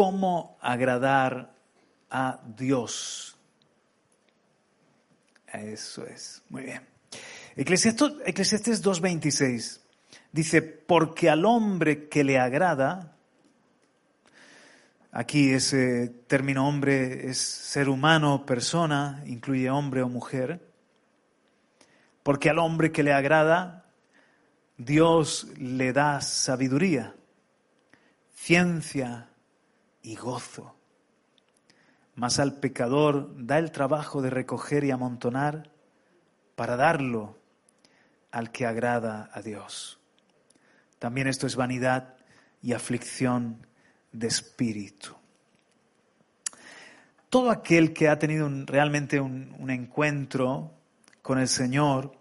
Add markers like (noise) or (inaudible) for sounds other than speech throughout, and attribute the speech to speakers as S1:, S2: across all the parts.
S1: ¿Cómo agradar a Dios? Eso es, muy bien. Eclesiastes 2.26 dice, porque al hombre que le agrada, aquí ese término hombre es ser humano, persona, incluye hombre o mujer, porque al hombre que le agrada, Dios le da sabiduría, ciencia, y gozo. Mas al pecador da el trabajo de recoger y amontonar para darlo al que agrada a Dios. También esto es vanidad y aflicción de espíritu. Todo aquel que ha tenido realmente un, un encuentro con el Señor,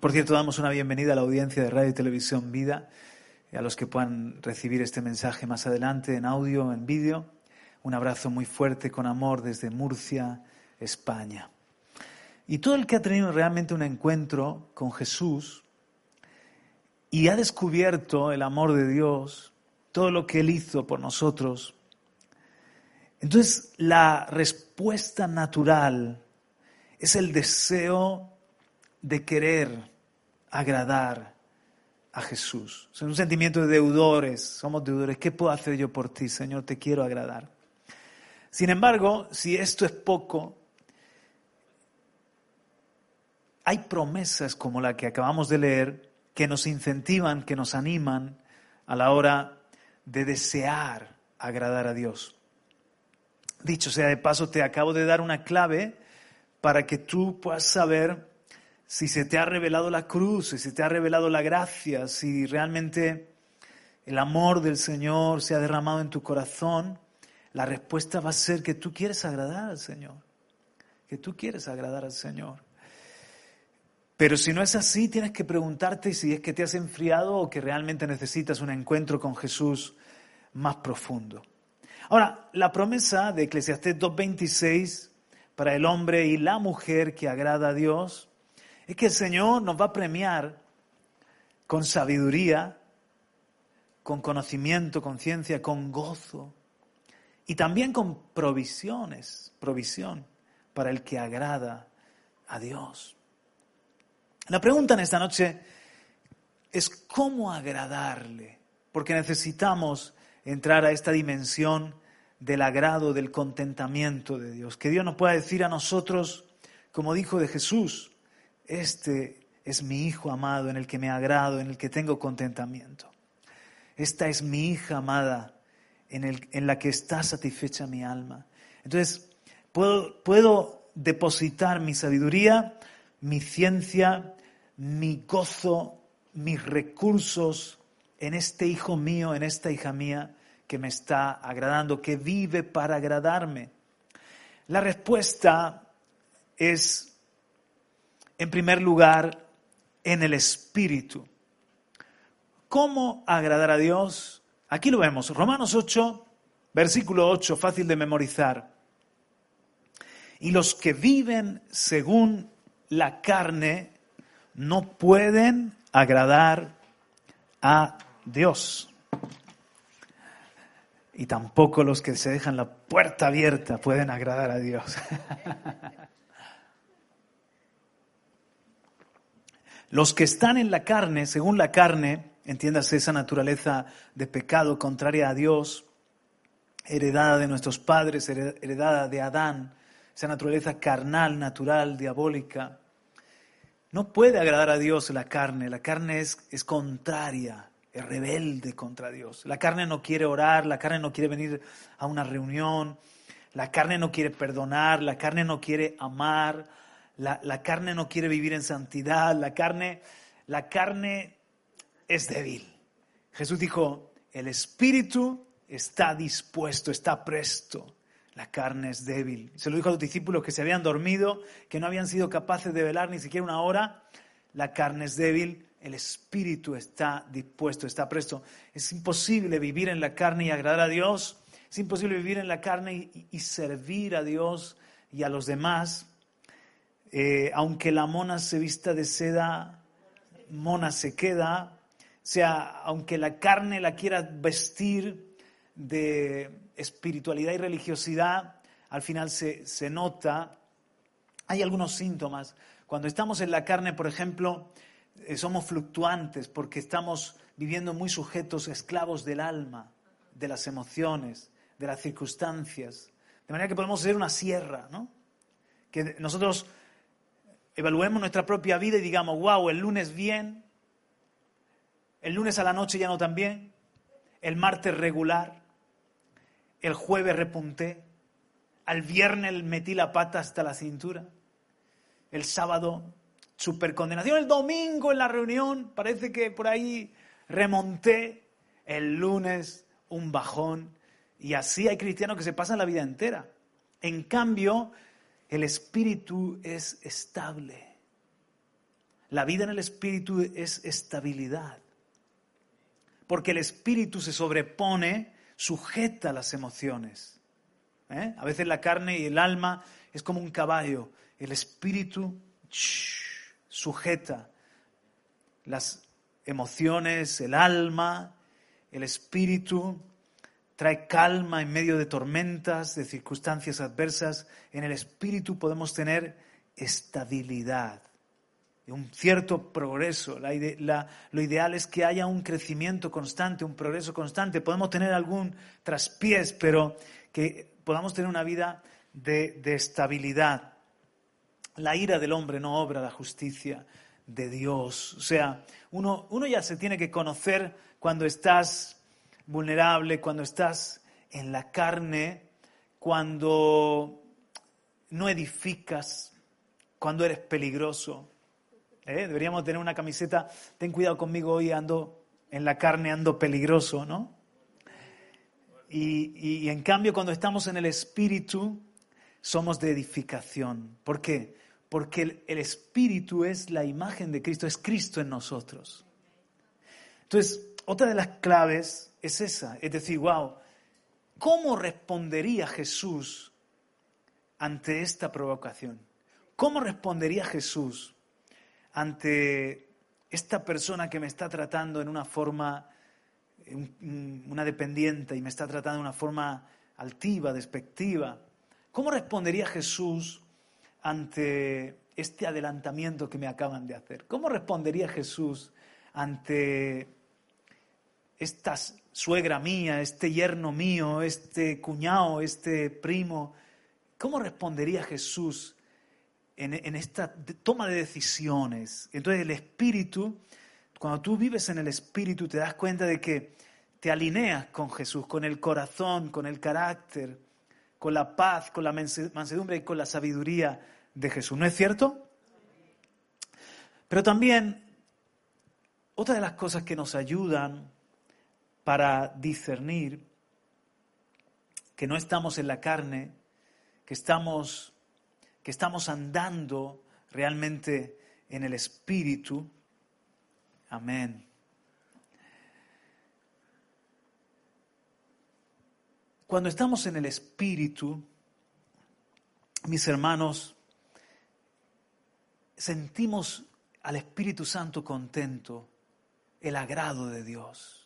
S1: por cierto, damos una bienvenida a la audiencia de Radio y Televisión Vida, a los que puedan recibir este mensaje más adelante en audio, en vídeo. Un abrazo muy fuerte con amor desde Murcia, España. Y todo el que ha tenido realmente un encuentro con Jesús y ha descubierto el amor de Dios, todo lo que Él hizo por nosotros, entonces la respuesta natural es el deseo de querer agradar a Jesús. Es un sentimiento de deudores, somos deudores. ¿Qué puedo hacer yo por ti, Señor? Te quiero agradar. Sin embargo, si esto es poco, hay promesas como la que acabamos de leer que nos incentivan, que nos animan a la hora de desear agradar a Dios. Dicho sea de paso, te acabo de dar una clave para que tú puedas saber si se te ha revelado la cruz, si se te ha revelado la gracia, si realmente el amor del Señor se ha derramado en tu corazón, la respuesta va a ser que tú quieres agradar al Señor, que tú quieres agradar al Señor. Pero si no es así, tienes que preguntarte si es que te has enfriado o que realmente necesitas un encuentro con Jesús más profundo. Ahora, la promesa de Eclesiastés 2.26 para el hombre y la mujer que agrada a Dios es que el Señor nos va a premiar con sabiduría, con conocimiento, con ciencia, con gozo y también con provisiones, provisión para el que agrada a Dios. La pregunta en esta noche es cómo agradarle, porque necesitamos entrar a esta dimensión del agrado, del contentamiento de Dios, que Dios nos pueda decir a nosotros, como dijo de Jesús, este es mi hijo amado en el que me agrado, en el que tengo contentamiento. Esta es mi hija amada en, el, en la que está satisfecha mi alma. Entonces, puedo, puedo depositar mi sabiduría, mi ciencia, mi gozo, mis recursos en este hijo mío, en esta hija mía que me está agradando, que vive para agradarme. La respuesta es en primer lugar, en el Espíritu. ¿Cómo agradar a Dios? Aquí lo vemos, Romanos 8, versículo 8, fácil de memorizar. Y los que viven según la carne no pueden agradar a Dios. Y tampoco los que se dejan la puerta abierta pueden agradar a Dios. (laughs) Los que están en la carne, según la carne, entiéndase esa naturaleza de pecado contraria a Dios, heredada de nuestros padres, heredada de Adán, esa naturaleza carnal, natural, diabólica, no puede agradar a Dios la carne. La carne es, contraria, es rebelde contra Dios. La carne no quiere orar, la carne no quiere venir a una reunión, la carne no quiere perdonar, la carne no quiere amar, la, carne no quiere vivir en santidad, la carne la carne es débil. Jesús dijo, el espíritu está dispuesto, está presto. La carne es débil. Se lo dijo a los discípulos que se habían dormido, que no habían sido capaces de velar ni siquiera una hora. La carne es débil, el espíritu está dispuesto, está presto. Es imposible vivir en la carne y agradar a Dios. Es imposible vivir en la carne y, servir a Dios y a los demás. Eh, aunque la mona se vista de seda, mona se queda. O sea, aunque la carne la quiera vestir de espiritualidad y religiosidad, al final se, se nota. Hay algunos síntomas. Cuando estamos en la carne, por ejemplo, eh, somos fluctuantes porque estamos viviendo muy sujetos, esclavos del alma, de las emociones, de las circunstancias. De manera que podemos ser una sierra, ¿no? Que nosotros evaluemos nuestra propia vida y digamos, wow, el lunes bien, el lunes a la noche ya no tan bien, el martes regular, el jueves repunté, al viernes metí la pata hasta la cintura, el sábado supercondenación. El domingo en la reunión parece que por ahí remonté. El lunes un bajón. Y así hay cristianos que se pasan la vida entera. En cambio, el espíritu es estable. La vida en el espíritu es estabilidad. Porque el espíritu se sobrepone, sujeta las emociones. ¿Eh? A veces la carne y el alma es como un caballo. El espíritu sujeta las emociones, el alma, el espíritu, trae calma en medio de tormentas, de circunstancias adversas. En el espíritu podemos tener estabilidad, un cierto progreso. lo ideal es que haya un crecimiento constante, un progreso constante. Podemos tener algún traspiés, pero que podamos tener una vida de estabilidad. La ira del hombre no obra la justicia de Dios. O sea, uno, uno ya se tiene que conocer cuando estás vulnerable, cuando estás en la carne, cuando no edificas, cuando eres peligroso. ¿Eh? Deberíamos tener una camiseta, ten cuidado conmigo hoy, ando en la carne, ando peligroso, ¿no? Y, y en cambio, cuando estamos en el espíritu, somos de edificación. ¿Por qué? porque el, Espíritu es la imagen de Cristo, es Cristo en nosotros. Entonces, otra de las claves es esa, es decir, wow, ¿cómo respondería Jesús ante esta provocación? ¿Cómo respondería Jesús ante esta persona que me está tratando en una forma, una dependiente y me está tratando de una forma altiva, despectiva? ¿Cómo respondería Jesús ante este adelantamiento que me acaban de hacer? ¿Cómo respondería Jesús ante esta suegra mía, este yerno mío, este cuñado, este primo? ¿Cómo respondería Jesús en, en esta toma de decisiones? Entonces el Espíritu, cuando tú vives en el Espíritu, te das cuenta de que te alineas con Jesús, con el corazón, con el carácter, con la paz, con la mansedumbre y con la sabiduría de Jesús. ¿No es cierto? Pero también otra de las cosas que nos ayudan para discernir que no estamos en la carne, que estamos, que estamos andando realmente en el Espíritu. Amén. Cuando estamos en el Espíritu, mis hermanos, sentimos al Espíritu Santo contento, el agrado de Dios.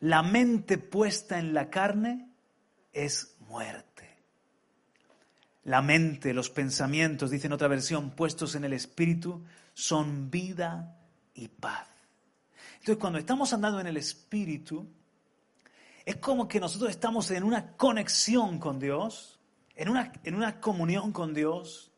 S1: La mente puesta en la carne es muerte. La mente, los pensamientos, dice en otra versión, puestos en el Espíritu, son vida y paz. Entonces, cuando estamos andando en el Espíritu, es como que nosotros estamos en una conexión con Dios, en una, en una comunión con Dios.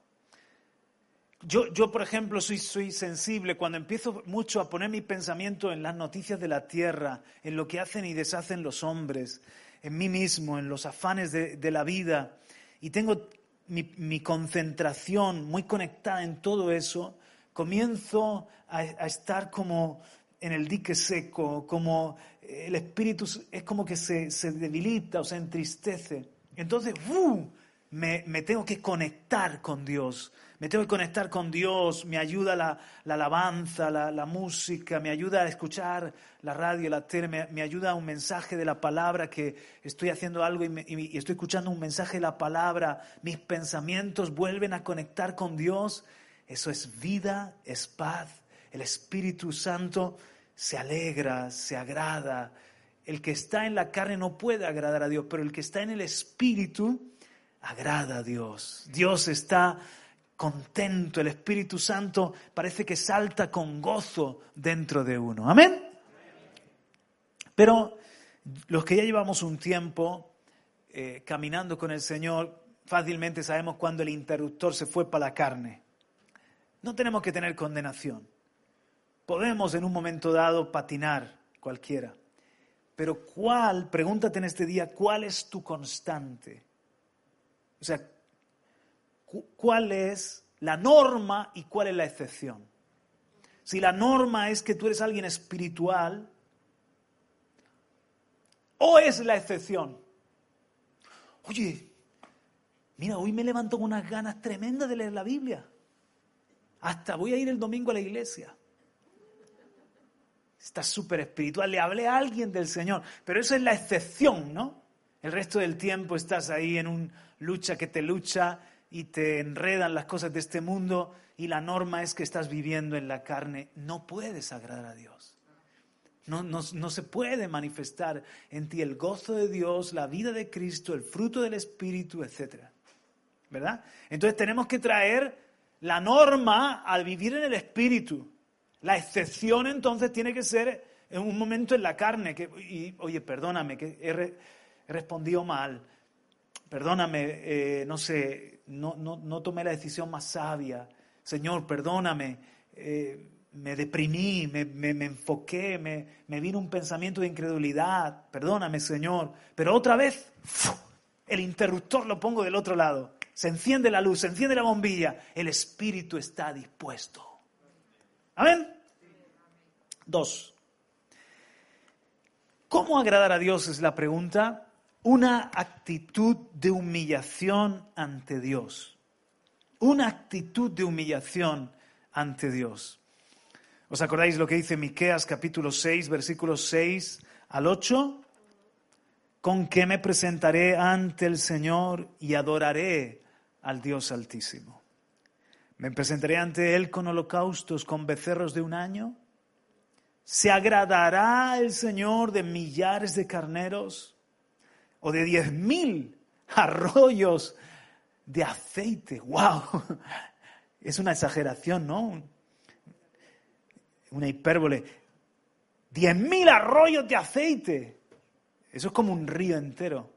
S1: Yo, yo, por ejemplo, soy, soy sensible cuando empiezo mucho a poner mi pensamiento en las noticias de la tierra, en lo que hacen y deshacen los hombres, en mí mismo, en los afanes de, de la vida, y tengo mi, mi concentración muy conectada en todo eso, comienzo a, estar como en el dique seco, como el espíritu es como que se, se debilita o se entristece. Entonces, ¡uh! Me, tengo que conectar con Dios. Me tengo que conectar con Dios, me ayuda la, la alabanza, la, la, música, me ayuda a escuchar la radio, la tele, me, me, ayuda un mensaje de la palabra que estoy haciendo algo y estoy escuchando un mensaje de la palabra, mis pensamientos vuelven a conectar con Dios. Eso es vida, es paz. El Espíritu Santo se alegra, se agrada. El que está en la carne no puede agradar a Dios, pero el que está en el Espíritu agrada a Dios. Dios está contento, el Espíritu Santo parece que salta con gozo dentro de uno. Amén. Pero los que ya llevamos un tiempo eh, caminando con el Señor, fácilmente sabemos cuando el interruptor se fue para la carne. No tenemos que tener condenación. Podemos en un momento dado patinar cualquiera. Pero ¿cuál, pregúntate en este día, cuál es tu constante? O sea, cuál es la norma y cuál es la excepción. Si la norma es que tú eres alguien espiritual, o es la excepción. Oye, mira, hoy me levanto con unas ganas tremendas de leer la Biblia. Hasta voy a ir el domingo a la iglesia. Estás súper espiritual, le hablé a alguien del Señor, pero eso es la excepción, ¿no? El resto del tiempo estás ahí en un lucha que te lucha y te enredan las cosas de este mundo y la norma es que estás viviendo en la carne, no puedes agradar a Dios. No, no, no, se puede manifestar en ti el gozo de Dios, la vida de Cristo, el fruto del Espíritu, etc. ¿Verdad? Entonces tenemos que traer la norma al vivir en el Espíritu. La excepción entonces tiene que ser en un momento en la carne. Que, y, oye, perdóname, que he, respondido mal. Perdóname, eh, no sé, no, no, no, tomé la decisión más sabia. Señor, perdóname, eh, me deprimí, me, me, enfoqué, me, me, vino un pensamiento de incredulidad. Perdóname, Señor. Pero otra vez, el interruptor lo pongo del otro lado. Se enciende la luz, se enciende la bombilla. El espíritu está dispuesto. Amén. Dos. ¿Cómo agradar a Dios es la pregunta? Una actitud de humillación ante Dios. Una actitud de humillación ante Dios. ¿Os acordáis lo que dice Miqueas capítulo 6, versículos 6 al 8? Con que me presentaré ante el Señor y adoraré al Dios Altísimo. Me presentaré ante Él con holocaustos, con becerros de un año. ¿Se agradará el Señor de millares de carneros? O de diez mil arroyos de aceite. ¡Wow! (laughs) Es una exageración, ¿no? Una hipérbole. Diez mil arroyos de aceite. Eso es como un río entero.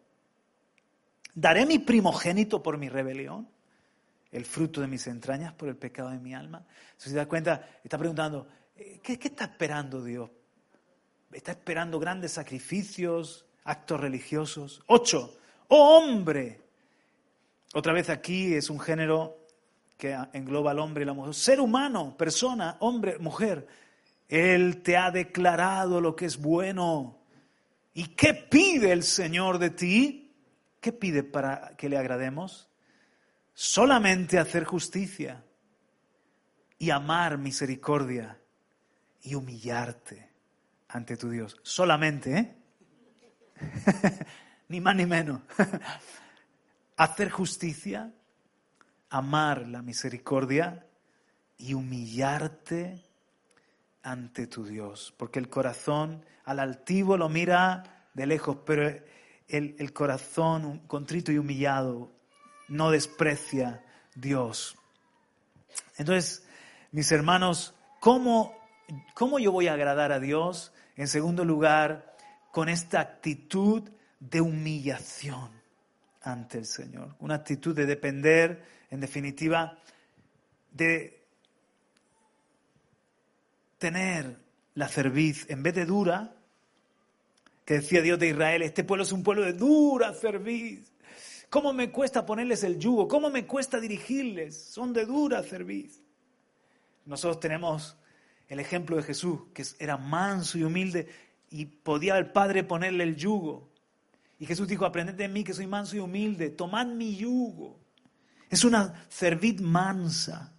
S1: ¿Daré mi primogénito por mi rebelión? ¿El fruto de mis entrañas por el pecado de mi alma? Si se da cuenta, está preguntando, eh, ¿qué, qué está esperando Dios? ¿Está esperando grandes sacrificios? Actos religiosos. Ocho, oh hombre. Otra vez aquí es un género que engloba al hombre y la mujer. Ser humano, persona, hombre, mujer. Él te ha declarado lo que es bueno. ¿Y qué pide el Señor de ti? ¿Qué pide para que le agrademos? Solamente hacer justicia y amar misericordia y humillarte ante tu Dios. Solamente, ¿eh? (laughs) ni más ni menos. (laughs) Hacer justicia, amar la misericordia y humillarte ante tu Dios. Porque el corazón al altivo lo mira de lejos, pero el, corazón contrito y humillado no desprecia Dios. Entonces, mis hermanos, ¿cómo, ¿cómo yo voy a agradar a Dios? En segundo lugar, con esta actitud de humillación ante el Señor, una actitud de depender, en definitiva, de tener la cerviz en vez de dura, que decía Dios de Israel, este pueblo es un pueblo de dura cerviz. ¿Cómo me cuesta ponerles el yugo? ¿Cómo me cuesta dirigirles? Son de dura cerviz. Nosotros tenemos el ejemplo de Jesús, que era manso y humilde y podía el Padre ponerle el yugo. Y Jesús dijo, aprended de mí que soy manso y humilde, tomad mi yugo. Es una servid mansa.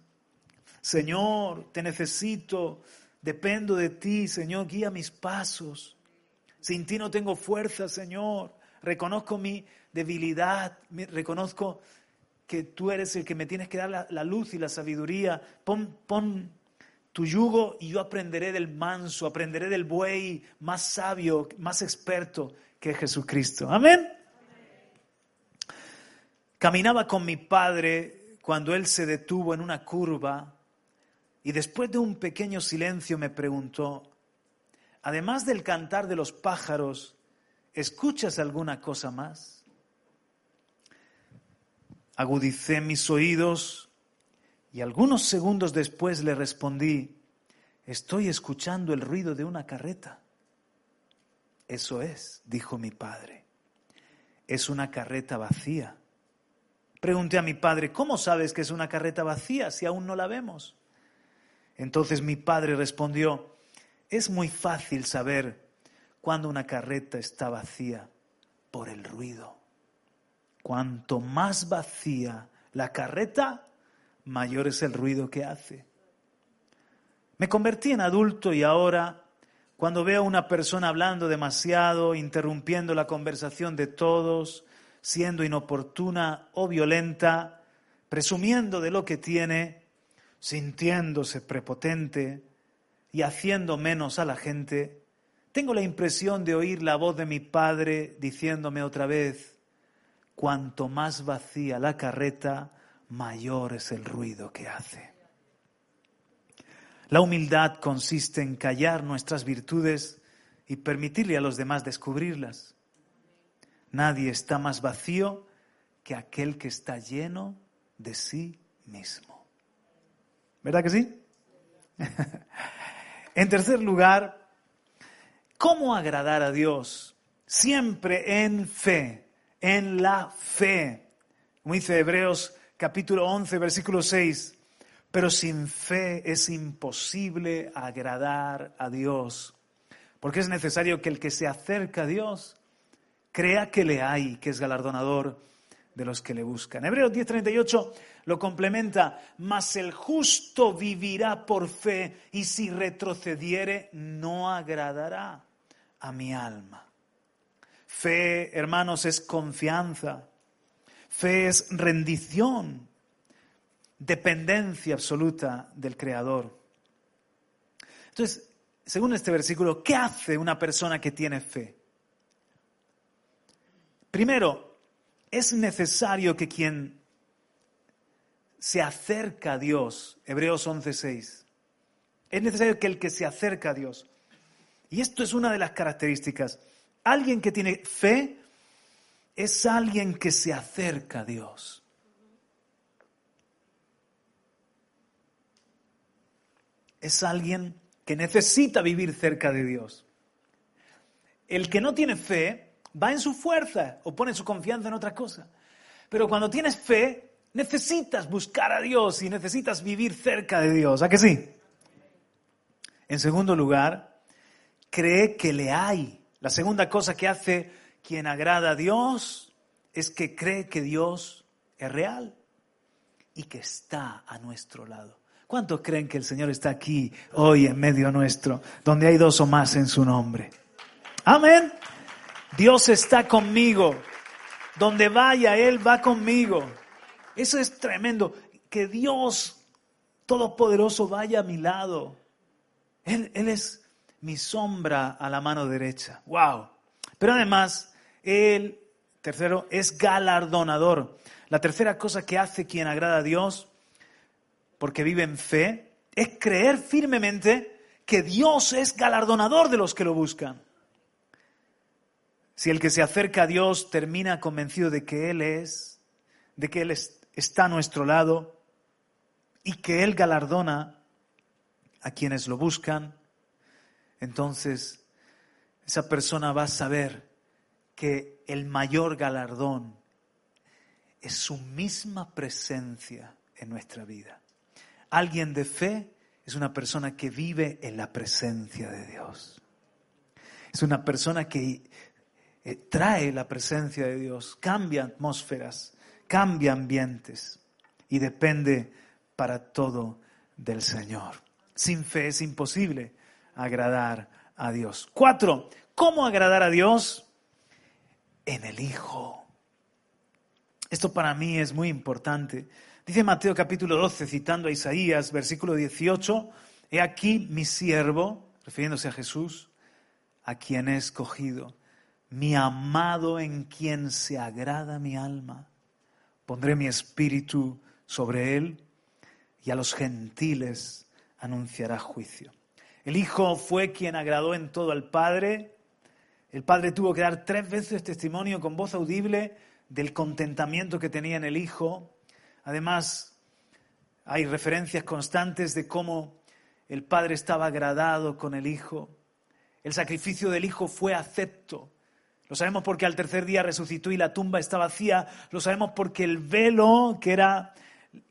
S1: Señor, te necesito, dependo de ti, Señor, guía mis pasos. Sin ti no tengo fuerza, Señor. Reconozco mi debilidad, reconozco que tú eres el que me tienes que dar la, luz y la sabiduría. Pon, pon tu yugo y yo aprenderé del manso, aprenderé del buey más sabio, más experto que es Jesucristo. Amén. Caminaba con mi padre cuando él se detuvo en una curva y después de un pequeño silencio me preguntó, además del cantar de los pájaros, ¿escuchas alguna cosa más? Agudicé mis oídos y algunos segundos después le respondí, estoy escuchando el ruido de una carreta. Eso es, dijo mi padre, es una carreta vacía. Pregunté a mi padre, ¿cómo sabes que es una carreta vacía si aún no la vemos? Entonces mi padre respondió, es muy fácil saber cuando una carreta está vacía por el ruido. Cuanto más vacía la carreta, mayor es el ruido que hace. Me convertí en adulto y ahora, cuando veo a una persona hablando demasiado, interrumpiendo la conversación de todos, siendo inoportuna o violenta, presumiendo de lo que tiene, sintiéndose prepotente y haciendo menos a la gente, tengo la impresión de oír la voz de mi padre diciéndome otra vez, cuanto más vacía la carreta, mayor es el ruido que hace. La humildad consiste en callar nuestras virtudes y permitirle a los demás descubrirlas. Nadie está más vacío que aquel que está lleno de sí mismo. ¿Verdad que sí? (laughs) en tercer lugar, ¿cómo agradar a Dios? Siempre en fe, en la fe. Como dice Hebreos capítulo 11, versículo 6. Pero sin fe es imposible agradar a Dios, porque es necesario que el que se acerca a Dios crea que le hay, que es galardonador de los que le buscan. Hebreos 10:38 lo complementa, mas el justo vivirá por fe y si retrocediere no agradará a mi alma. Fe, hermanos, es confianza. Fe es rendición, dependencia absoluta del Creador. Entonces, según este versículo, ¿qué hace una persona que tiene fe? Primero, es necesario que quien se acerca a Dios, Hebreos 11:6, es necesario que el que se acerca a Dios, y esto es una de las características, alguien que tiene fe es alguien que se acerca a Dios. Es alguien que necesita vivir cerca de Dios. El que no tiene fe va en su fuerza o pone su confianza en otra cosa. Pero cuando tienes fe, necesitas buscar a Dios y necesitas vivir cerca de Dios. ¿A que sí? En segundo lugar, cree que le hay. La segunda cosa que hace quien agrada a Dios es que cree que Dios es real y que está a nuestro lado. ¿Cuántos creen que el Señor está aquí hoy en medio nuestro, donde hay dos o más en su nombre? Amén. Dios está conmigo. Donde vaya, Él va conmigo. Eso es tremendo. Que Dios Todopoderoso vaya a mi lado. Él, él es mi sombra a la mano derecha. ¡Wow! Pero además, el tercero es galardonador. La tercera cosa que hace quien agrada a Dios, porque vive en fe, es creer firmemente que Dios es galardonador de los que lo buscan. Si el que se acerca a Dios termina convencido de que Él es, de que Él está a nuestro lado y que Él galardona a quienes lo buscan, entonces esa persona va a saber que el mayor galardón es su misma presencia en nuestra vida. Alguien de fe es una persona que vive en la presencia de Dios. Es una persona que eh, trae la presencia de Dios, cambia atmósferas, cambia ambientes y depende para todo del Señor. Sin fe es imposible agradar a. Cuatro, ¿cómo agradar a Dios? En el Hijo. Esto para mí es muy importante. Dice Mateo capítulo 12, citando a Isaías, versículo 18, He aquí mi siervo, refiriéndose a Jesús, a quien he escogido, mi amado en quien se agrada mi alma. Pondré mi espíritu sobre él y a los gentiles anunciará juicio. El Hijo fue quien agradó en todo al Padre. El Padre tuvo que dar tres veces testimonio con voz audible del contentamiento que tenía en el Hijo Además, hay referencias constantes de cómo el Padre estaba agradado con el Hijo. El sacrificio del Hijo fue acepto. Lo sabemos porque al tercer día resucitó y la tumba está vacía. Lo sabemos porque el velo, que era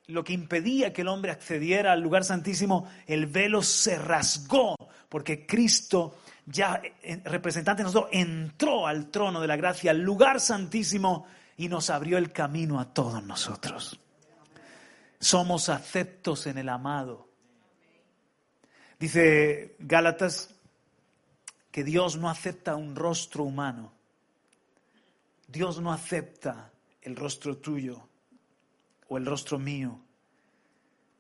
S1: lo que impedía que el hombre accediera al lugar santísimo, el velo se rasgó porque Cristo, ya eh, representante de nosotros, entró al trono de la gracia, al lugar santísimo y nos abrió el camino a todos nosotros. Somos aceptos en el amado. Dice Gálatas que Dios no acepta un rostro humano. Dios no acepta el rostro tuyo o el rostro mío.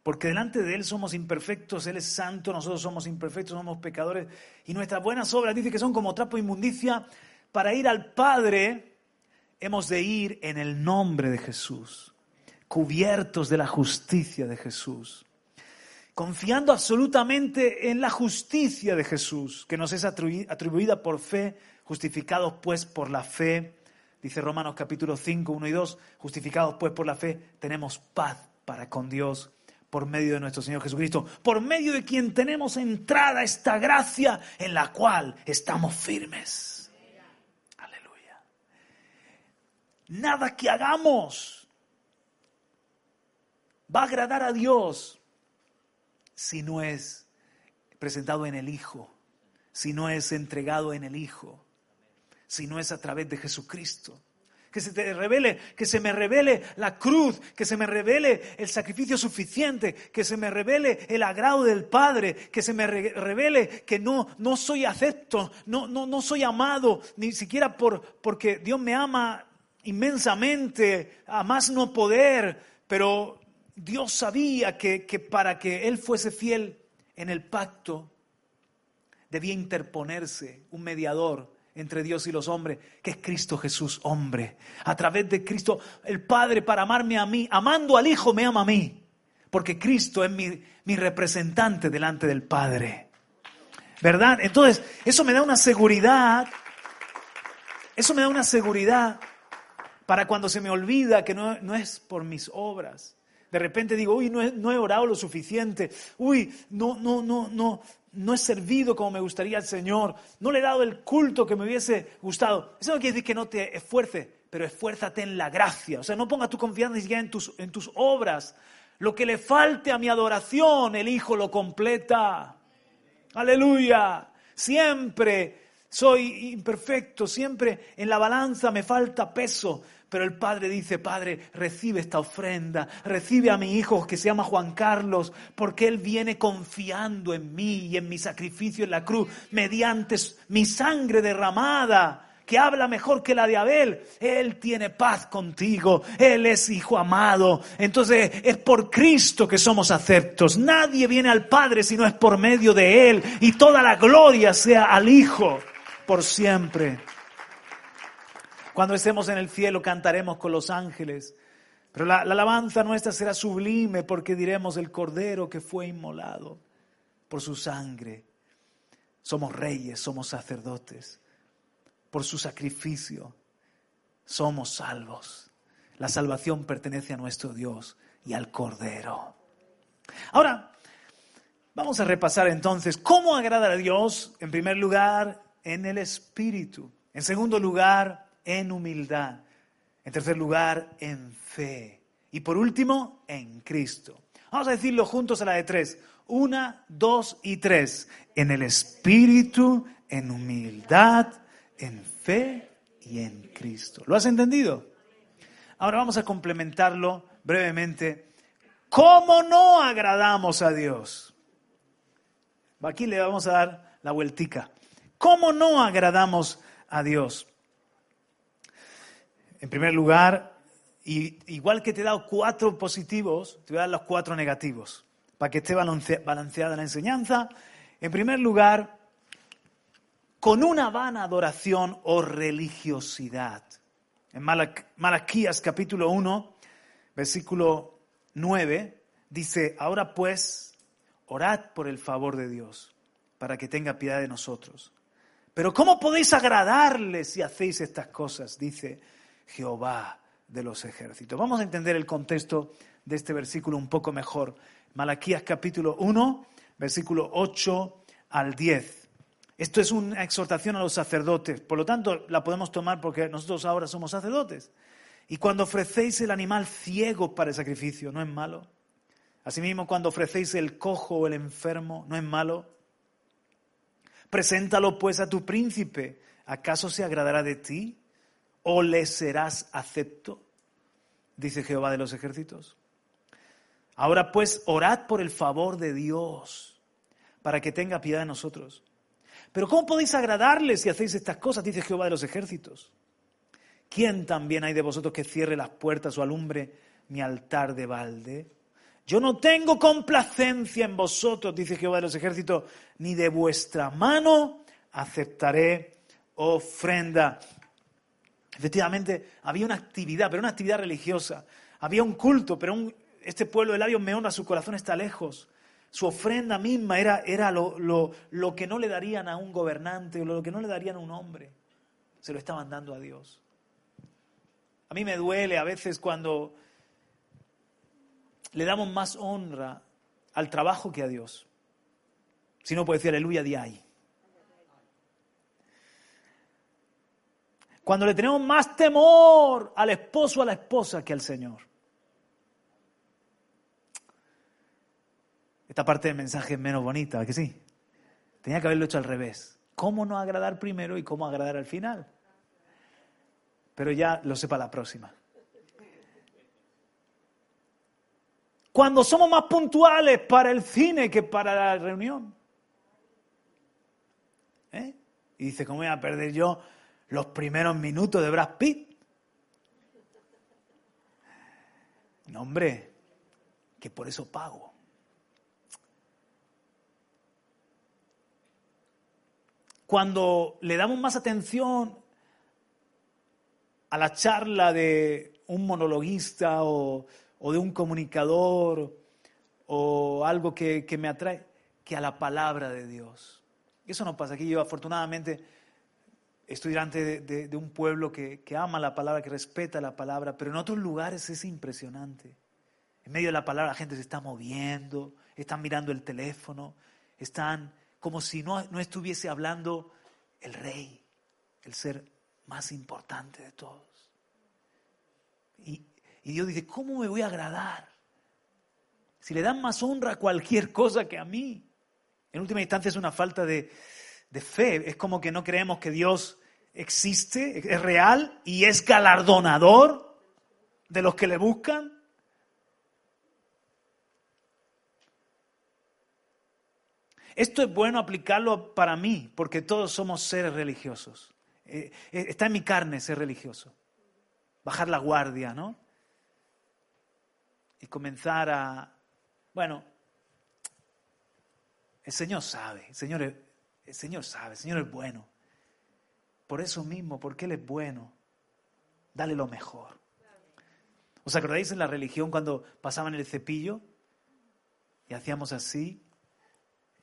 S1: Porque delante de Él somos imperfectos, Él es santo, nosotros somos imperfectos, somos pecadores. Y nuestras buenas obras, dice que son como trapo inmundicia. Para ir al Padre hemos de ir en el nombre de Jesús cubiertos de la justicia de Jesús, confiando absolutamente en la justicia de Jesús, que nos es atribuida por fe, justificados pues por la fe. Dice Romanos capítulo 5, 1 y 2, justificados pues por la fe, tenemos paz para con Dios por medio de nuestro Señor Jesucristo, por medio de quien tenemos entrada esta gracia en la cual estamos firmes. Aleluya. Nada que hagamos va a agradar a Dios si no es presentado en el Hijo, si no es entregado en el Hijo, si no es a través de Jesucristo. Que se te revele, que se me revele la cruz, que se me revele el sacrificio suficiente, que se me revele el agrado del Padre, que se me revele que no, no soy acepto, no, no, no soy amado, ni siquiera por, porque Dios me ama inmensamente, a más no poder, pero Dios sabía que, para que Él fuese fiel en el pacto, debía interponerse un mediador entre Dios y los hombres, que es Cristo Jesús, hombre. A través de Cristo, el Padre, para amarme a mí, amando al Hijo, me ama a mí, porque Cristo es mi, mi representante delante del Padre. ¿Verdad? Entonces, eso me da una seguridad, eso me da una seguridad para cuando se me olvida que no, no es por mis obras, de repente digo, uy, no he, orado lo suficiente, uy, no, no, no, no, no he servido como me gustaría al Señor, no le he dado el culto que me hubiese gustado. Eso no quiere decir que no te esfuerce, pero esfuérzate en la gracia. O sea, no pongas tu confianza ni siquiera en tus, en tus obras. Lo que le falte a mi adoración, el Hijo lo completa. Aleluya. Siempre soy imperfecto, siempre en la balanza me falta peso, pero el padre dice, Padre, recibe esta ofrenda, recibe a mi hijo que se llama Juan Carlos, porque él viene confiando en mí y en mi sacrificio en la cruz, mediante mi sangre derramada que habla mejor que la de Abel. Él tiene paz contigo, Él es hijo amado. Entonces es por Cristo que somos aceptos. Nadie viene al Padre si no es por medio de Él. Y toda la gloria sea al Hijo por siempre. Cuando estemos en el cielo cantaremos con los ángeles. Pero la, alabanza nuestra será sublime porque diremos el cordero que fue inmolado por su sangre. Somos reyes, somos sacerdotes. Por su sacrificio somos salvos. La salvación pertenece a nuestro Dios y al cordero. Ahora, vamos a repasar entonces cómo agradar a Dios, en primer lugar, en el Espíritu. En segundo lugar, en humildad. En tercer lugar, en fe. Y por último, en Cristo. Vamos a decirlo juntos a la de tres. Una, dos y tres. En el Espíritu, en humildad, en fe y en Cristo. ¿Lo has entendido? Ahora vamos a complementarlo brevemente. ¿Cómo no agradamos a Dios? Aquí le vamos a dar la vueltica. ¿Cómo no agradamos a Dios? En primer lugar, igual que te he dado cuatro positivos, te voy a dar los cuatro negativos, para que esté balanceada la enseñanza. En primer lugar, con una vana adoración o religiosidad. En Malaquías capítulo 1, versículo 9, dice, ahora pues, orad por el favor de Dios, para que tenga piedad de nosotros. Pero ¿cómo podéis agradarle si hacéis estas cosas? Dice Jehová de los ejércitos. Vamos a entender el contexto de este versículo un poco mejor. Malaquías capítulo 1, versículo 8 al 10. Esto es una exhortación a los sacerdotes, por lo tanto la podemos tomar porque nosotros ahora somos sacerdotes. Y cuando ofrecéis el animal ciego para el sacrificio, no es malo. Asimismo, cuando ofrecéis el cojo o el enfermo, no es malo. Preséntalo pues a tu príncipe. ¿Acaso se agradará de ti? O le serás acepto, dice Jehová de los ejércitos. Ahora pues, orad por el favor de Dios, para que tenga piedad de nosotros. Pero ¿cómo podéis agradarle si hacéis estas cosas? Dice Jehová de los ejércitos. ¿Quién también hay de vosotros que cierre las puertas o alumbre mi altar de balde? Yo no tengo complacencia en vosotros, dice Jehová de los ejércitos, ni de vuestra mano aceptaré ofrenda. Efectivamente, había una actividad, pero una actividad religiosa. Había un culto, pero este pueblo de labios me honra, su corazón está lejos. Su ofrenda misma era, era lo, lo, que no le darían a un gobernante lo que no le darían a un hombre. Se lo estaban dando a Dios. A mí me duele a veces cuando le damos más honra al trabajo que a Dios. Si no puede decir aleluya, di ahí. Cuando le tenemos más temor al esposo a la esposa que al Señor. Esta parte del mensaje es menos bonita, que sí? Tenía que haberlo hecho al revés. ¿Cómo no agradar primero y cómo agradar al final? Pero ya lo sepa la próxima. Cuando somos más puntuales para el cine que para la reunión. ¿Eh? Y dice, ¿cómo voy a perder yo los primeros minutos de Brad Pitt. No, hombre, que por eso pago. Cuando le damos más atención a la charla de un monologuista o, de un comunicador o algo que, que, me atrae, que a la palabra de Dios. Eso no pasa aquí. Yo afortunadamente Estoy delante de, un pueblo que, ama la palabra, que respeta la palabra, pero en otros lugares es impresionante. En medio de la palabra la gente se está moviendo, están mirando el teléfono, están como si no, no estuviese hablando el rey, el ser más importante de todos. Y, Dios dice, ¿cómo me voy a agradar? Si le dan más honra a cualquier cosa que a mí. En última instancia es una falta de, de fe. Es como que no creemos que Dios existe, es real y es galardonador de los que le buscan. Esto es bueno aplicarlo para mí, porque todos somos seres religiosos. Eh, eh, está en mi carne ser religioso. Bajar la guardia, ¿no? Y comenzar a... Bueno, el Señor sabe, el Señor el Señor sabe, el Señor es bueno. Por eso mismo, porque Él es bueno, dale lo mejor. ¿Os acordáis en la religión cuando pasaban el cepillo y hacíamos así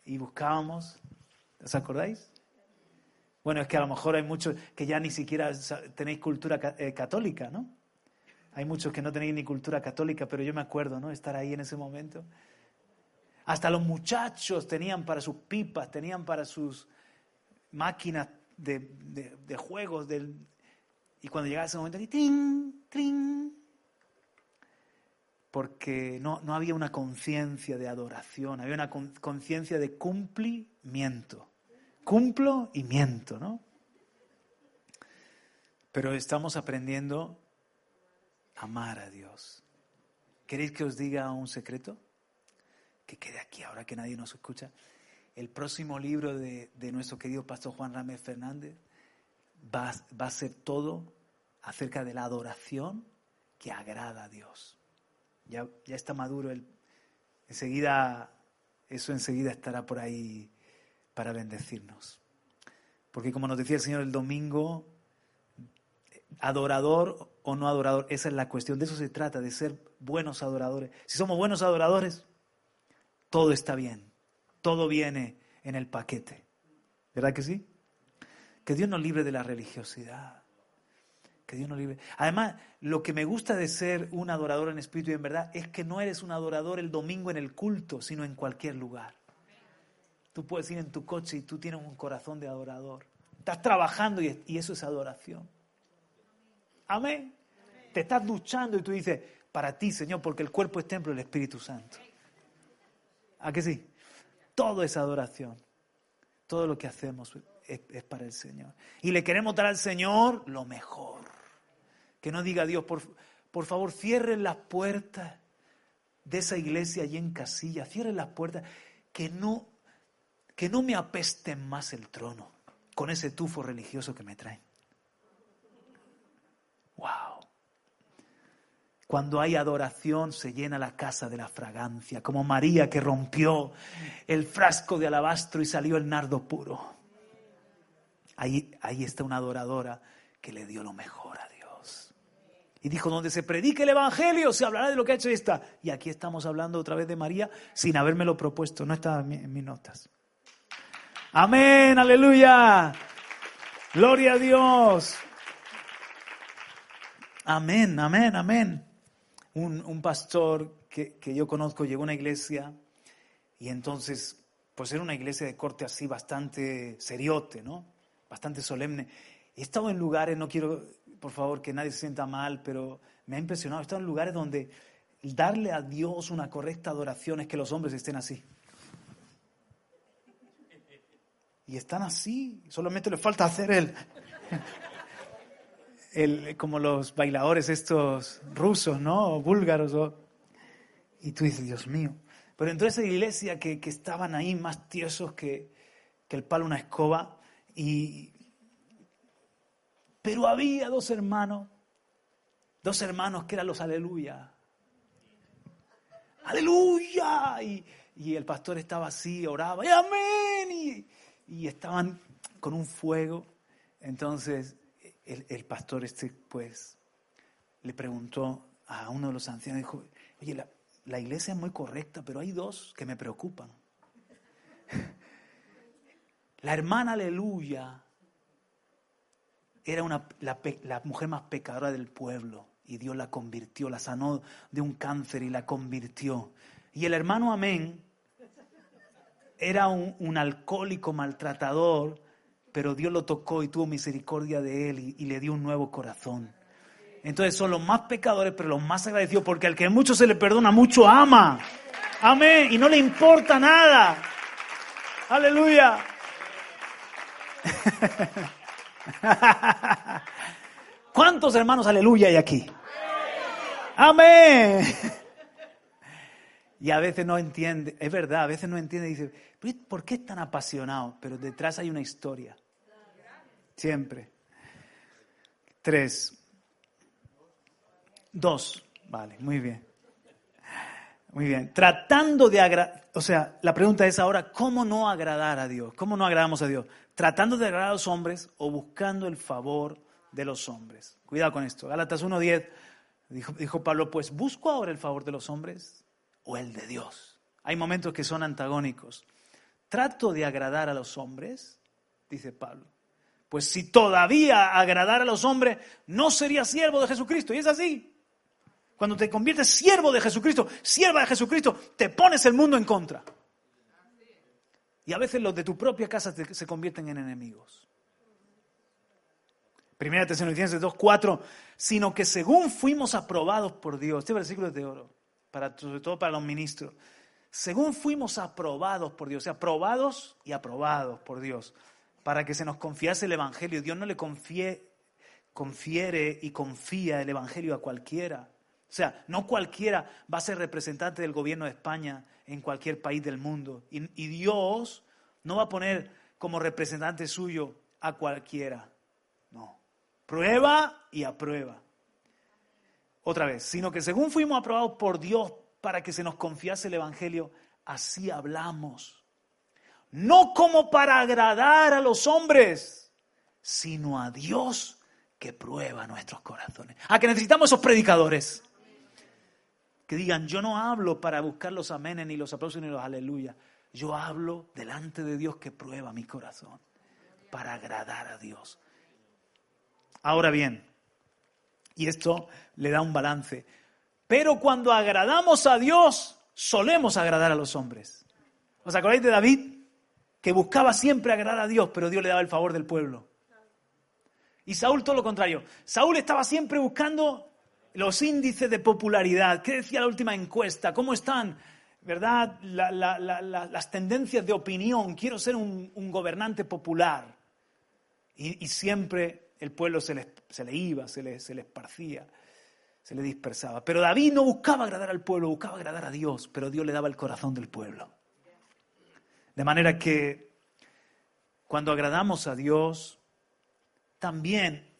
S1: y buscábamos? ¿Os acordáis? Bueno, es que a lo mejor hay muchos que ya ni siquiera tenéis cultura eh, católica, ¿no? Hay muchos que no tenéis ni cultura católica, pero yo me acuerdo, ¿no? Estar ahí en ese momento hasta los muchachos tenían para sus pipas, tenían para sus máquinas de, juegos. y cuando llegaba ese momento, ¡trin, trin! porque no, no había una conciencia de adoración, había una conciencia de cumplimiento. Cumplo y miento, ¿no? Pero estamos aprendiendo a amar a Dios. ¿Queréis que os diga un secreto? Que quede aquí ahora que nadie nos escucha. El próximo libro de, nuestro querido pastor Juan Ramírez Fernández va, va a ser todo acerca de la adoración que agrada a Dios. Ya, ya está maduro, el, enseguida, eso enseguida estará por ahí para bendecirnos. Porque como nos decía el Señor el domingo, adorador o no adorador, esa es la cuestión. De eso se trata, de ser buenos adoradores. Si somos buenos adoradores, todo está bien. Todo viene en el paquete. ¿Verdad que sí? Que Dios nos libre de la religiosidad. Que Dios nos libre. Además, lo que me gusta de ser un adorador en espíritu y en verdad es que no eres un adorador el domingo en el culto, sino en cualquier lugar. Tú puedes ir en tu coche y tú tienes un corazón de adorador. Estás trabajando y, eso es adoración. Amén. Te estás duchando y tú dices, para ti, Señor, porque el cuerpo es templo del Espíritu Santo. ¿A qué sí? Todo es adoración. Todo lo que hacemos es, para el Señor. Y le queremos dar al Señor lo mejor. Que no diga Dios, por, por favor, cierren las puertas de esa iglesia allí en casilla, cierren las puertas, que no que no me apesten más el trono con ese tufo religioso que me traen. ¡Wow! Cuando hay adoración se llena la casa de la fragancia, como María que rompió el frasco de alabastro y salió el nardo puro. Ahí, ahí está una adoradora que le dio lo mejor a Dios. Y dijo, donde se predique el Evangelio se hablará de lo que ha hecho esta. Y aquí estamos hablando otra vez de María sin habérmelo propuesto, no está en mis notas. Amén, aleluya. Gloria a Dios. Amén, amén, amén. Un, pastor que, yo conozco llegó a una iglesia y entonces, pues era una iglesia de corte así bastante seriote, ¿no? Bastante solemne. He estado en lugares, no quiero, por favor, que nadie se sienta mal, pero me ha impresionado. He estado en lugares donde darle a Dios una correcta adoración es que los hombres estén así. Y están así, solamente le falta hacer el, el como los bailadores estos rusos, ¿no? O búlgaros. y tú dices, Dios mío. Pero entonces esa iglesia que, que estaban ahí más tiesos que, que el palo una escoba. Y, pero había dos hermanos, dos hermanos que eran los aleluya. Aleluya. Y, y el pastor estaba así, oraba, y amén. Y, y estaban con un fuego. Entonces el, pastor este pues le preguntó a uno de los ancianos, dijo, oye, la, la iglesia es muy correcta, pero hay dos que me preocupan. (laughs) La hermana Aleluya era una, la, la, mujer más pecadora del pueblo y Dios la convirtió, la sanó de un cáncer y la convirtió. Y el hermano Amén era un, alcohólico maltratador, pero Dios lo tocó y tuvo misericordia de él y, le dio un nuevo corazón. Entonces son los más pecadores, pero los más agradecidos, porque al que mucho se le perdona, mucho ama. Amén. Y no le importa nada. Aleluya. (laughs) ¿Cuántos hermanos aleluya hay aquí? Amén. Y a veces no entiende, es verdad, a veces no entiende y dice, ¿por qué es tan apasionado? Pero detrás hay una historia. Siempre. Tres. Dos. Vale, muy bien. Muy bien. Tratando de agradar, o sea, la pregunta es ahora, ¿cómo no agradar a Dios? ¿Cómo no agradamos a Dios? ¿Tratando de agradar a los hombres o buscando el favor de los hombres? Cuidado con esto. Gálatas 1.10 dijo, dijo Pablo, pues busco ahora el favor de los hombres o el de Dios. Hay momentos que son antagónicos. Trato de agradar a los hombres, dice Pablo. Pues si todavía agradar a los hombres, no sería siervo de Jesucristo. Y es así. Cuando te conviertes siervo de Jesucristo, sierva de Jesucristo, te pones el mundo en contra. Y a veces los de tu propia casa se convierten en enemigos. Primera Tesalonicenses 2.4, sino que según fuimos aprobados por Dios, este versículo es de oro, para, sobre todo para los ministros. Según fuimos aprobados por Dios, o sea, aprobados y aprobados por Dios, para que se nos confiase el Evangelio. Dios no le confiere y confía el Evangelio a cualquiera. O sea, no cualquiera va a ser representante del gobierno de España en cualquier país del mundo. Y, y Dios no va a poner como representante suyo a cualquiera. No. Prueba y aprueba. Otra vez, sino que según fuimos aprobados por Dios para que se nos confiase el Evangelio, así hablamos. No como para agradar a los hombres, sino a Dios que prueba nuestros corazones. A que necesitamos esos predicadores. Que digan, yo no hablo para buscar los amenes, ni los aplausos, ni los aleluya. Yo hablo delante de Dios que prueba mi corazón para agradar a Dios. Ahora bien, y esto le da un balance, pero cuando agradamos a Dios, solemos agradar a los hombres. ¿Os acordáis de David? Que buscaba siempre agradar a Dios, pero Dios le daba el favor del pueblo. Y Saúl todo lo contrario. Saúl estaba siempre buscando los índices de popularidad. ¿Qué decía la última encuesta? ¿Cómo están ¿verdad? las tendencias de opinión, quiero ser un, gobernante popular. Y, siempre el pueblo se le, se le iba, se le, se le esparcía, se le dispersaba. Pero David no buscaba agradar al pueblo, buscaba agradar a Dios, pero Dios le daba el corazón del pueblo. De manera que cuando agradamos a Dios, también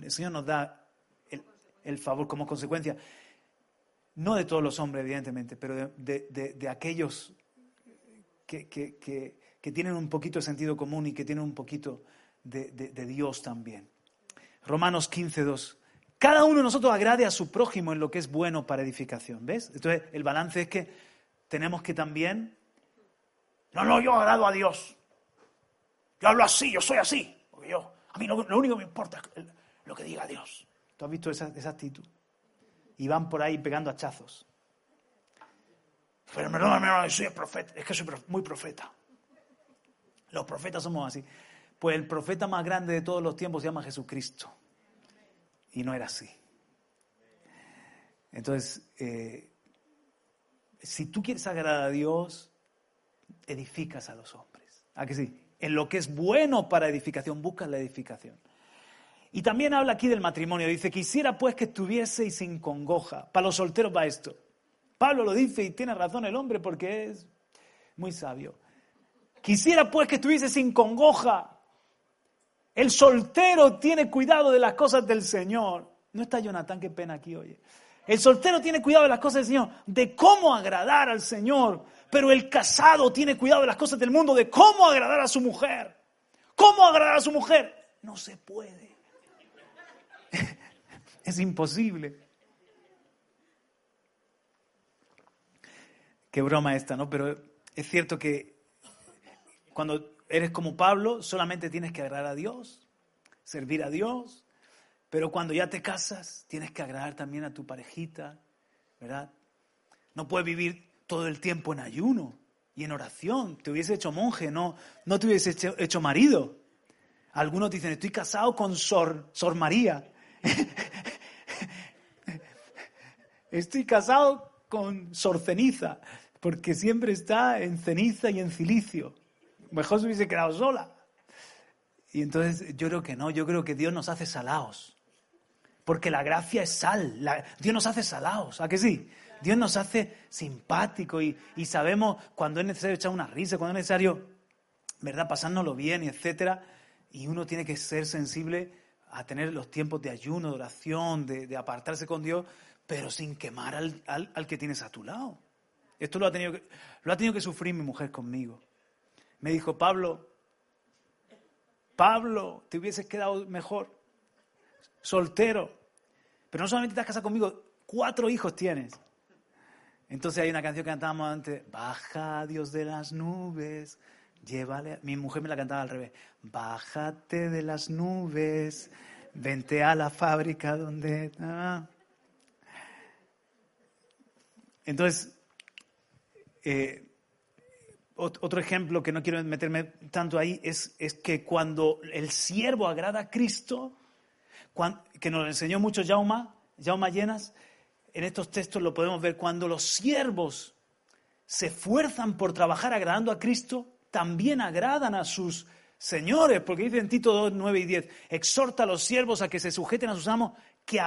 S1: el Señor nos da el, favor como consecuencia no de todos los hombres, evidentemente, pero de, aquellos que, tienen un poquito de sentido común y que tienen un poquito de, Dios también. Romanos 15, 2. Cada uno de nosotros agrade a su prójimo en lo que es bueno para edificación. ¿Ves? Entonces, el balance es que tenemos que también. No, no, yo agrado a Dios. Yo hablo así, yo soy así. Porque yo, a mí lo, único que me importa es lo que diga Dios. ¿Tú has visto esa actitud? y van por ahí pegando hachazos. Pero no, no, soy profeta, es que soy muy profeta. Los profetas somos así. Pues el profeta más grande de todos los tiempos se llama Jesucristo. Y no era así. Entonces, eh, si tú quieres agradar a Dios, edificas a los hombres. ¿A que sí? En lo que es bueno para edificación, buscas la edificación. Y también habla aquí del matrimonio. Dice, quisiera pues que estuvieseis sin congoja. Para los solteros va esto. Pablo lo dice y tiene razón el hombre porque es muy sabio. Quisiera pues que estuviese sin congoja. El soltero tiene cuidado de las cosas del Señor. No está Jonathan, qué pena aquí, oye. El soltero tiene cuidado de las cosas del Señor, de cómo agradar al Señor. Pero el casado tiene cuidado de las cosas del mundo, de cómo agradar a su mujer. ¿Cómo agradar a su mujer? No se puede. (laughs) Es imposible. Qué broma esta, ¿no? Pero es cierto que cuando eres como Pablo, solamente tienes que agradar a Dios, servir a Dios, pero cuando ya te casas, tienes que agradar también a tu parejita, ¿verdad? No puedes vivir todo el tiempo en ayuno y en oración. Te hubiese hecho monje, no, no te hubiese hecho, marido. Algunos dicen, estoy casado con Sor, Sor María. (laughs) Estoy casado con Sor Ceniza, porque siempre está en ceniza y en cilicio. Mejor se hubiese quedado sola. Y entonces yo creo que no, yo creo que Dios nos hace salaos. Porque la gracia es sal. Dios nos hace salaos, ¿a que sí? Dios nos hace simpático y, y, sabemos cuando es necesario echar una risa, cuando es necesario, ¿verdad?, pasárnoslo bien y etcétera. Y uno tiene que ser sensible a tener los tiempos de ayuno, de oración, de, apartarse con Dios, pero sin quemar al, que tienes a tu lado. Esto lo ha, tenido que, lo ha tenido que sufrir mi mujer conmigo. Me dijo, Pablo, Pablo, te hubieses quedado mejor, soltero, pero no solamente te has casado conmigo, cuatro hijos tienes. Entonces hay una canción que cantábamos antes, baja Dios de las nubes, llévale. Mi mujer me la cantaba al revés. Bájate de las nubes, vente a la fábrica donde. Entonces, eh, otro ejemplo que no quiero meterme tanto ahí es, es que cuando el siervo agrada a Cristo, que nos enseñó mucho Jauma, Jauma Llenas, en estos textos lo podemos ver, cuando los siervos se esfuerzan por trabajar agradando a Cristo, también agradan a sus señores, porque dice en Tito 2, 9 y 10, exhorta a los siervos a que se sujeten a sus amos, que,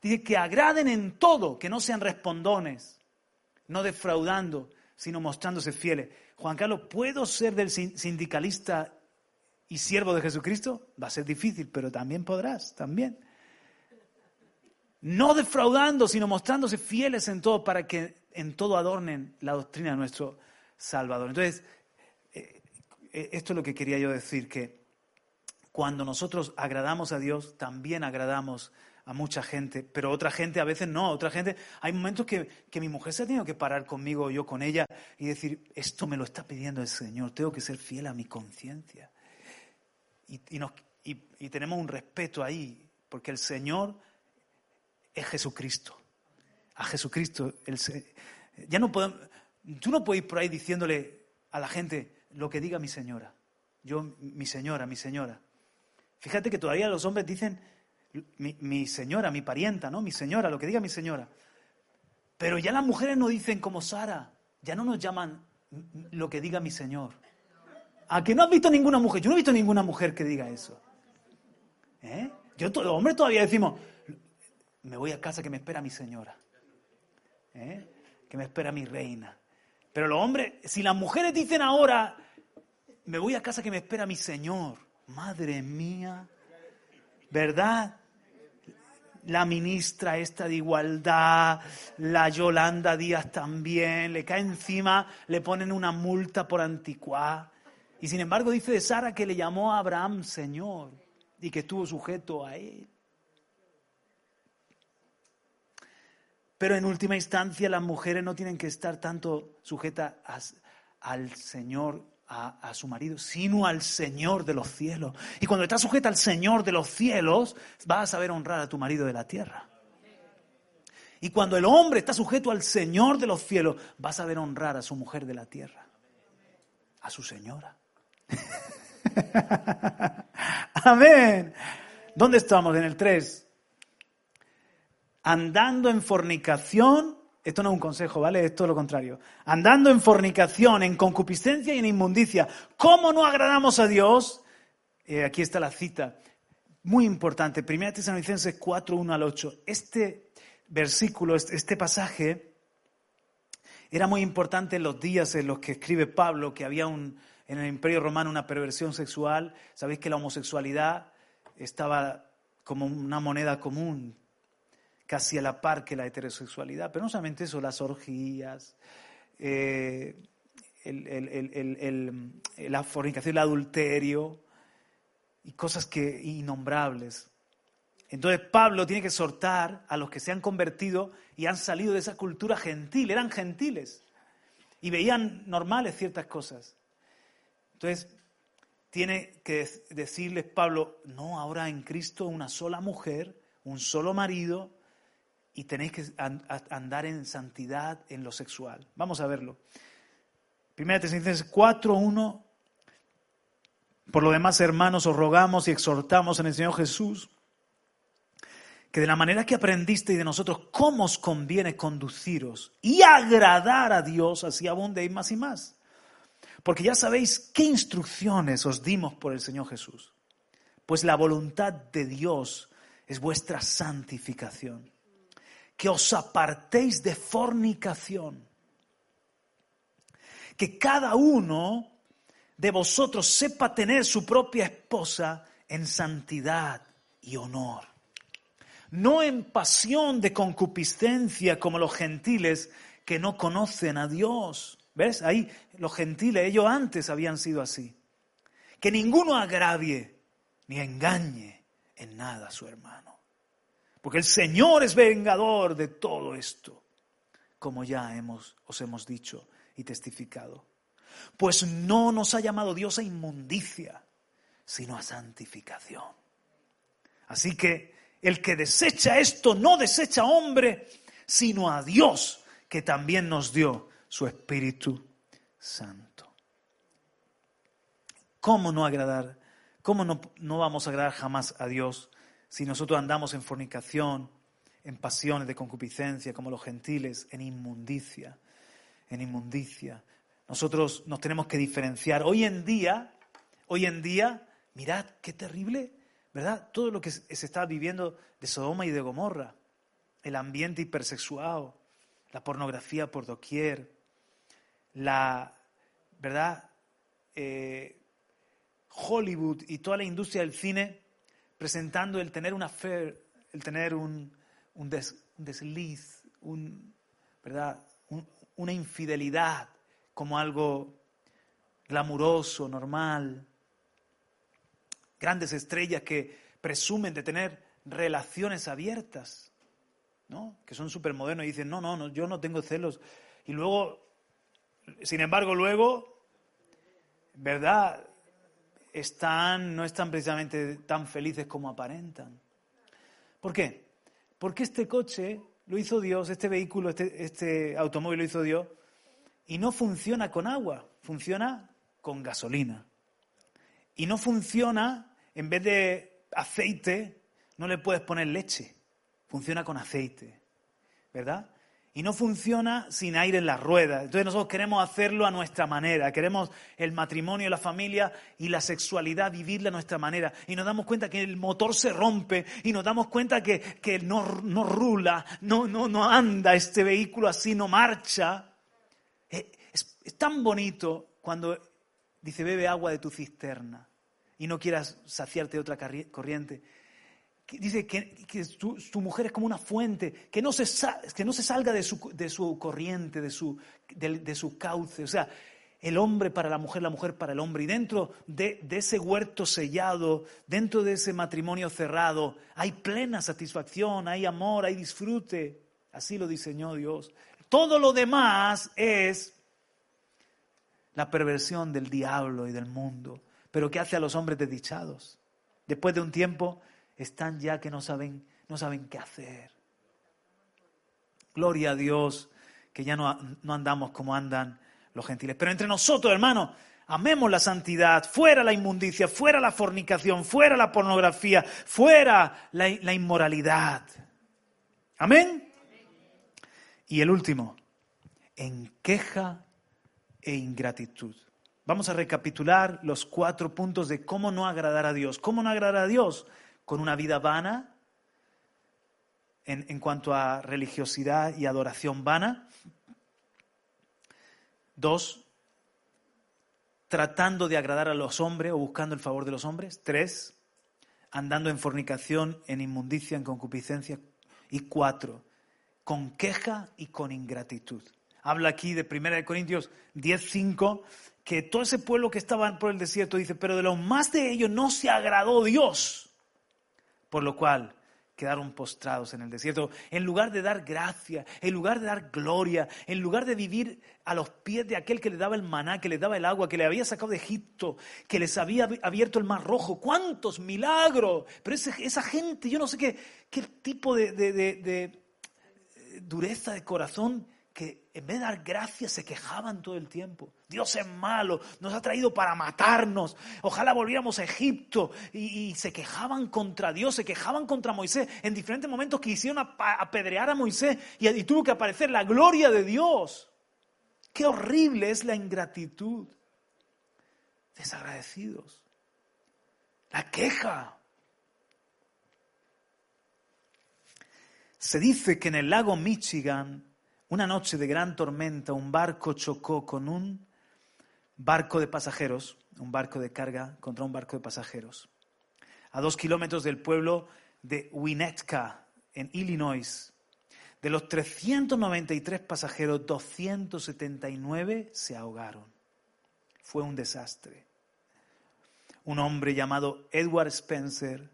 S1: dice, que agraden en todo, que no sean respondones, no defraudando, sino mostrándose fieles. Juan Carlos, ¿puedo ser del sindicalista y siervo de Jesucristo? Va a ser difícil, pero también podrás, también. No defraudando, sino mostrándose fieles en todo para que en todo adornen la doctrina de nuestro Salvador. Entonces, eh, eh, esto es lo que quería yo decir, que cuando nosotros agradamos a Dios, también agradamos a mucha gente, pero otra gente a veces no, otra gente, hay momentos que, mi mujer se ha tenido que parar conmigo, yo con ella, y decir, esto me lo está pidiendo el Señor, tengo que ser fiel a mi conciencia. Y, tenemos un respeto ahí, porque el Señor es Jesucristo. A Jesucristo, el, ya no podemos, tú no puedes ir por ahí diciéndole a la gente lo que diga mi señora. Yo, mi señora, mi señora. Fíjate que todavía los hombres dicen mi, señora, mi parienta, ¿no? Mi señora, lo que diga mi señora. Pero ya las mujeres no dicen como Sara, ya no nos llaman lo que diga mi señor. ¿A que no has visto ninguna mujer? Yo no he visto ninguna mujer que diga eso. ¿Eh? Yo, los hombres todavía decimos, me voy a casa que me espera mi señora. ¿Eh? Que me espera mi reina. Pero los hombres, si las mujeres dicen ahora, me voy a casa que me espera mi señor, madre mía, ¿verdad? la ministra esta de igualdad, la Yolanda Díaz también, le cae encima, le ponen una multa por anticuá. Y sin embargo dice de Sara que le llamó a Abraham Señor y que estuvo sujeto a él. Pero en última instancia las mujeres no tienen que estar tanto sujetas al Señor a, su marido, sino al Señor de los cielos. Y cuando estás sujeta al Señor de los cielos, vas a saber honrar a tu marido de la tierra. Y cuando el hombre está sujeto al Señor de los cielos, va a saber honrar a su mujer de la tierra, a su señora. (laughs) Amén. ¿Dónde estamos? En el 3. Andando en fornicación esto no es un consejo, ¿vale? Es todo lo contrario. Andando en fornicación, en concupiscencia y en inmundicia. ¿Cómo no agradamos a Dios? Eh, aquí está la cita. Muy importante. Primera Tesalonicenses 4, 1 al 8. Este versículo, este, este pasaje, era muy importante en los días en los que escribe Pablo que había un, en el Imperio Romano una perversión sexual. Sabéis que la homosexualidad estaba como una moneda común casi a la par que la heterosexualidad. Pero no solamente eso, las orgías, eh, la fornicación, el adulterio y cosas innombrables. Entonces Pablo tiene que exhortar a los que se han convertido y han salido de esa cultura gentil, eran gentiles y veían normales ciertas cosas. Entonces tiene que decirles Pablo, no, ahora en Cristo una sola mujer, un solo marido, y tenéis que andar en santidad en lo sexual. Vamos a verlo. Primera Tesalonicenses 4.1. Por lo demás, hermanos, os rogamos y exhortamos en el Señor Jesús que de la manera que aprendiste y de nosotros cómo os conviene conduciros y agradar a Dios, así abundéis más y más. Porque ya sabéis qué instrucciones os dimos por el Señor Jesús. Pues la voluntad de Dios es vuestra santificación que os apartéis de fornicación. Que cada uno de vosotros sepa tener su propia esposa en santidad y honor. No en pasión de concupiscencia como los gentiles que no conocen a Dios. ¿Ves? Ahí los gentiles, ellos antes habían sido así. Que ninguno agravie ni engañe en nada a su hermano. Porque el Señor es vengador de todo esto, como ya hemos, os hemos dicho y testificado. Pues no nos ha llamado Dios a inmundicia, sino a santificación. Así que el que desecha esto no desecha a hombre, sino a Dios, que también nos dio su Espíritu Santo. ¿Cómo no agradar? ¿Cómo no, no vamos a agradar jamás a Dios si nosotros andamos en fornicación, en pasiones de concupiscencia, como los gentiles, en inmundicia, en inmundicia. Nosotros nos tenemos que diferenciar. Hoy en día, hoy en día, mirad qué terrible, ¿verdad? Todo lo que se está viviendo de Sodoma y de Gomorra, el ambiente hipersexuado, la pornografía por doquier, la, ¿verdad? Eh, Hollywood y toda la industria del cine presentando el tener una fe, el tener un, un, desliz, un, ¿verdad? una infidelidad como algo glamuroso, normal. Grandes estrellas que presumen de tener relaciones abiertas, ¿no? que son súper modernos y dicen, no, no, no, yo no tengo celos. Y luego, sin embargo, luego, ¿verdad? Están, no están precisamente tan felices como aparentan. ¿Por qué? Porque este coche lo hizo Dios, este vehículo, este, este automóvil lo hizo Dios, y no funciona con agua, funciona con gasolina. Y no funciona, en vez de aceite, no le puedes poner leche, funciona con aceite, ¿verdad? Y no funciona sin aire en las ruedas. Entonces nosotros queremos hacerlo a nuestra manera, queremos el matrimonio, la familia y la sexualidad vivirla a nuestra manera. Y nos damos cuenta que el motor se rompe y nos damos cuenta que, que no, no rula, no, no, no anda este vehículo así, no marcha. Eh, es, es tan bonito cuando dice bebe agua de tu cisterna y no quieras saciarte de otra corriente dice que, tu, mujer es como una fuente, que no se, que no se salga de su, de su corriente, de su, de, su, cauce. O sea, el hombre para la mujer, la mujer para el hombre. Y dentro de, de, ese huerto sellado, dentro de ese matrimonio cerrado, hay plena satisfacción, hay amor, hay disfrute. Así lo diseñó Dios. Todo lo demás es la perversión del diablo y del mundo, pero que hace a los hombres desdichados. Después de un tiempo están ya que no saben, no saben qué hacer. Gloria a Dios que ya no, no andamos como andan los gentiles. Pero entre nosotros, hermanos, amemos la santidad, fuera la inmundicia, fuera la fornicación, fuera la pornografía, fuera la, la inmoralidad. Amén. Y el último, en queja e ingratitud. Vamos a recapitular los cuatro puntos de cómo no agradar a Dios. ¿Cómo no agradar a Dios? Con una vida vana en, cuanto a religiosidad y adoración vana. Dos, tratando de agradar a los hombres o buscando el favor de los hombres. Tres, andando en fornicación, en inmundicia, en concupiscencia. Y cuatro, con queja y con ingratitud. Habla aquí de 1 Corintios 10.5, que todo ese pueblo que estaba por el desierto dice, pero de lo más de ellos no se agradó Dios por lo cual quedaron postrados en el desierto. En lugar de dar gracia, en lugar de dar gloria, en lugar de vivir a los pies de aquel que le daba el maná, que le daba el agua, que le había sacado de Egipto, que les había abierto el mar rojo. ¡Cuántos milagros! Pero esa gente, yo no sé qué, qué tipo de, dureza de corazón que en vez de dar gracias se quejaban todo el tiempo. Dios es malo, nos ha traído para matarnos. Ojalá volviéramos a Egipto. Y, se quejaban contra Dios, se quejaban contra Moisés. En diferentes momentos quisieron apedrear a Moisés y, y tuvo que aparecer la gloria de Dios. Qué horrible es la ingratitud. Desagradecidos. La queja. Se dice que en el lago Michigan una noche de gran tormenta, un barco chocó con un barco de pasajeros, un barco de carga contra un barco de pasajeros, a dos kilómetros del pueblo de Winnetka, en Illinois. De los 393 pasajeros, 279 se ahogaron. Fue un desastre. Un hombre llamado Edward Spencer,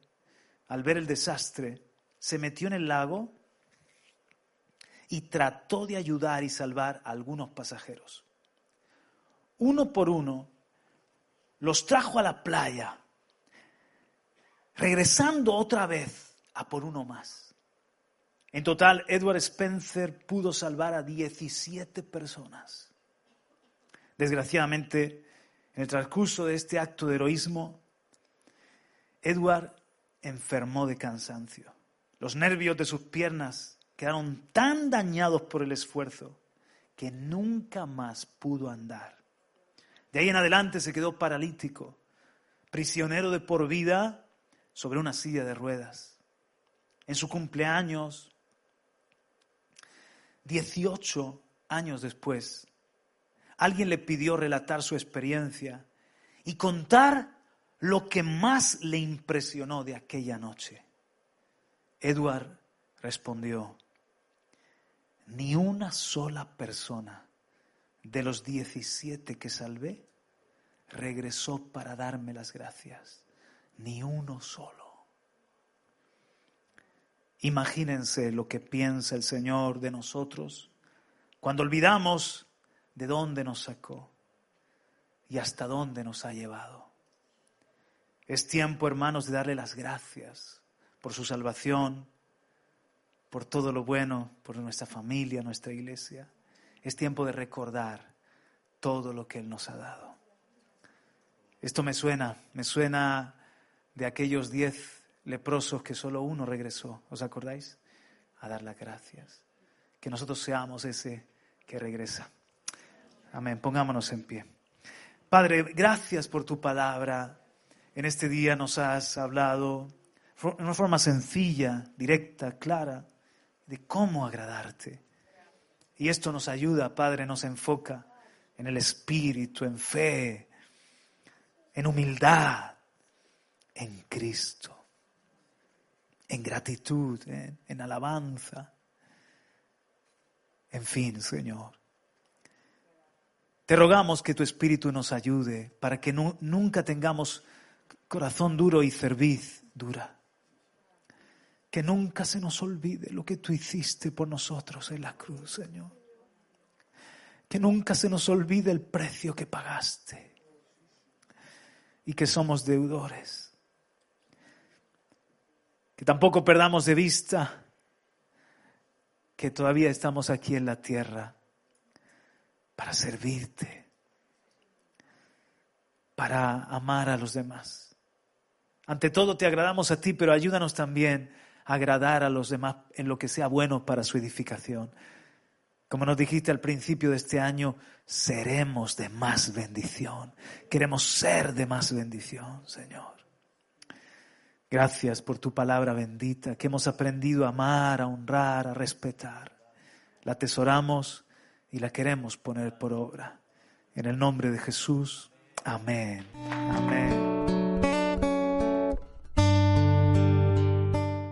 S1: al ver el desastre, se metió en el lago y trató de ayudar y salvar a algunos pasajeros. Uno por uno los trajo a la playa, regresando otra vez a por uno más. En total, Edward Spencer pudo salvar a 17 personas. Desgraciadamente, en el transcurso de este acto de heroísmo, Edward enfermó de cansancio. Los nervios de sus piernas quedaron tan dañados por el esfuerzo que nunca más pudo andar. De ahí en adelante se quedó paralítico, prisionero de por vida sobre una silla de ruedas. En su cumpleaños, 18 años después, alguien le pidió relatar su experiencia y contar lo que más le impresionó de aquella noche. Edward respondió, ni una sola persona de los 17 que salvé regresó para darme las gracias, ni uno solo. Imagínense lo que piensa el Señor de nosotros cuando olvidamos de dónde nos sacó y hasta dónde nos ha llevado. Es tiempo, hermanos, de darle las gracias por su salvación, por todo lo bueno, por nuestra familia, nuestra iglesia. Es tiempo de recordar todo lo que Él nos ha dado. Esto me suena, me suena de aquellos diez leprosos que solo uno regresó, ¿os acordáis? A dar las gracias. Que nosotros seamos ese que regresa. Amén, pongámonos en pie. Padre, gracias por tu palabra. En este día nos has hablado de una forma sencilla, directa, clara, de cómo agradarte. Y esto nos ayuda, Padre, nos enfoca en el Espíritu, en fe, en humildad, en Cristo, en gratitud, en, alabanza. En fin, Señor. Te rogamos que tu Espíritu nos ayude para que nunca tengamos corazón duro y cerviz dura. Que nunca se nos olvide lo que tú hiciste por nosotros en la cruz, Señor. Que nunca se nos olvide el precio que pagaste y que somos deudores. Que tampoco perdamos de vista que todavía estamos aquí en la tierra para servirte, para amar a los demás. Ante todo te agradamos a ti, pero ayúdanos también agradar a los demás en lo que sea bueno para su edificación. Como nos dijiste al principio de este año, seremos de más bendición. Queremos ser de más bendición, Señor. Gracias por tu palabra bendita que hemos aprendido a amar, a honrar, a respetar. La atesoramos y la queremos poner por obra. En el nombre de Jesús. Amén. Amén.